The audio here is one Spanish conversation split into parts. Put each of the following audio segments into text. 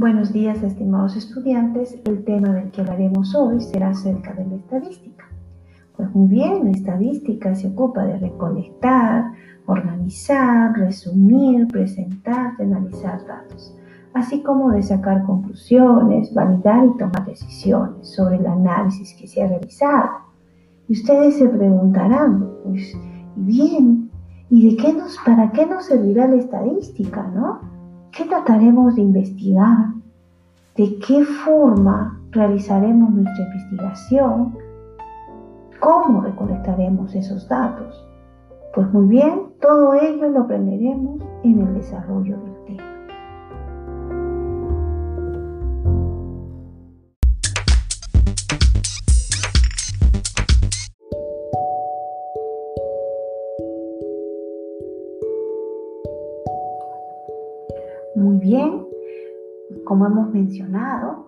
Buenos días, estimados estudiantes. El tema del que hablaremos hoy será acerca de la estadística. Pues muy bien, la estadística se ocupa de recolectar, organizar, resumir, presentar, analizar datos, así como de sacar conclusiones, validar y tomar decisiones sobre el análisis que se ha realizado. Y ustedes se preguntarán, pues, bien, ¿y de qué nos, para qué nos servirá la estadística, no? ¿Qué trataremos de investigar? ¿De qué forma realizaremos nuestra investigación? ¿Cómo recolectaremos esos datos? Pues muy bien, todo ello lo aprenderemos en el desarrollo del tema. Muy bien, como hemos mencionado,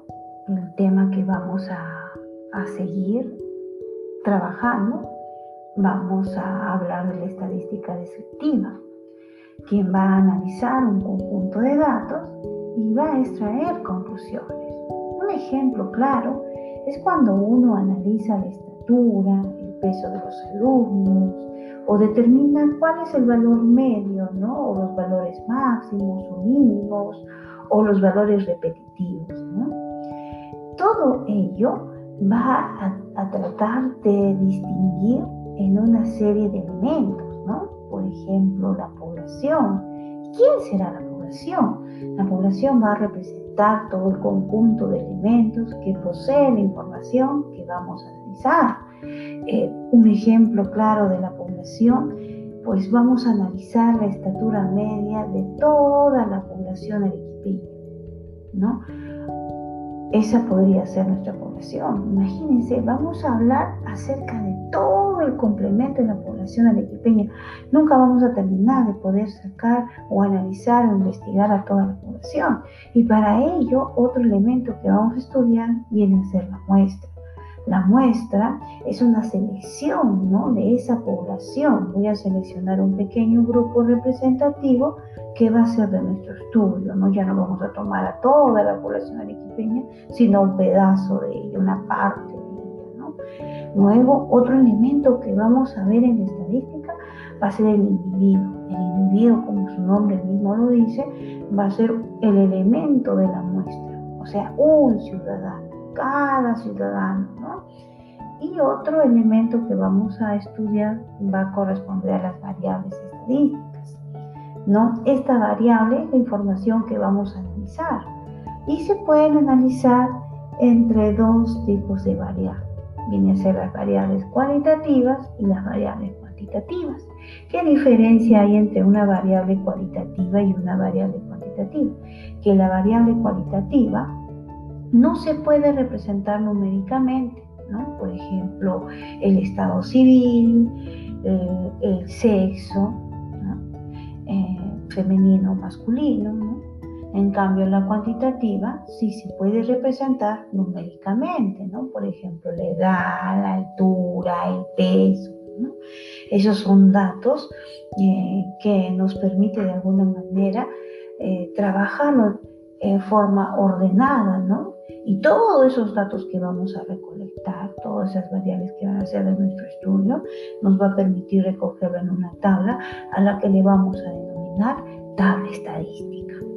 el tema que vamos a, seguir trabajando, vamos a hablar de la estadística descriptiva, quien va a analizar un conjunto de datos y va a extraer conclusiones. Un ejemplo claro es cuando uno analiza la estatura, el peso de los alumnos, o determina cuál es el valor medio, ¿no? O los valores máximos o mínimos, o los valores repetitivos, ¿no? Todo ello va a, tratar de distinguir en una serie de elementos, ¿no? Por ejemplo, la población. ¿Quién será la población? La población va a representar todo el conjunto de elementos que posee la información que vamos a analizar. Eh, un ejemplo claro de la población, pues vamos a analizar la estatura media de toda la población arequipeña, ¿no? Esa podría ser nuestra población. Imagínense, vamos a hablar acerca de todo el complemento de la población arequipeña. Nunca vamos a terminar de poder sacar o analizar o investigar a toda la población. Y para ello, otro elemento que vamos a estudiar viene a ser la muestra. La muestra es una selección ¿no? de esa población. Voy a seleccionar un pequeño grupo representativo que va a ser de nuestro estudio. ¿no? Ya no vamos a tomar a toda la población arequipeña, sino un pedazo de ella, una parte de ella. Luego, otro elemento que vamos a ver en estadística va a ser el individuo. El individuo, como su nombre mismo lo dice, va a ser el elemento de la muestra, o sea, un ciudadano cada ciudadano, ¿no? Y otro elemento que vamos a estudiar va a corresponder a las variables estadísticas, ¿no? Esta variable es la información que vamos a analizar y se pueden analizar entre dos tipos de variables. Vienen a ser las variables cualitativas y las variables cuantitativas. ¿Qué diferencia hay entre una variable cualitativa y una variable cuantitativa? Que la variable cualitativa no se puede representar numéricamente, ¿no? Por ejemplo, el estado civil, eh, el sexo, eh, femenino o masculino, ¿no? En cambio, la cuantitativa sí se puede representar numéricamente, ¿no? Por ejemplo, la edad, la altura, el peso, ¿no? Esos son datos eh, que nos permite de alguna manera trabajarlo en forma ordenada, ¿no? Y todos esos datos que vamos a recolectar, todas esas variables que van a ser de nuestro estudio, nos va a permitir recogerlo en una tabla a la que le vamos a denominar tabla estadística.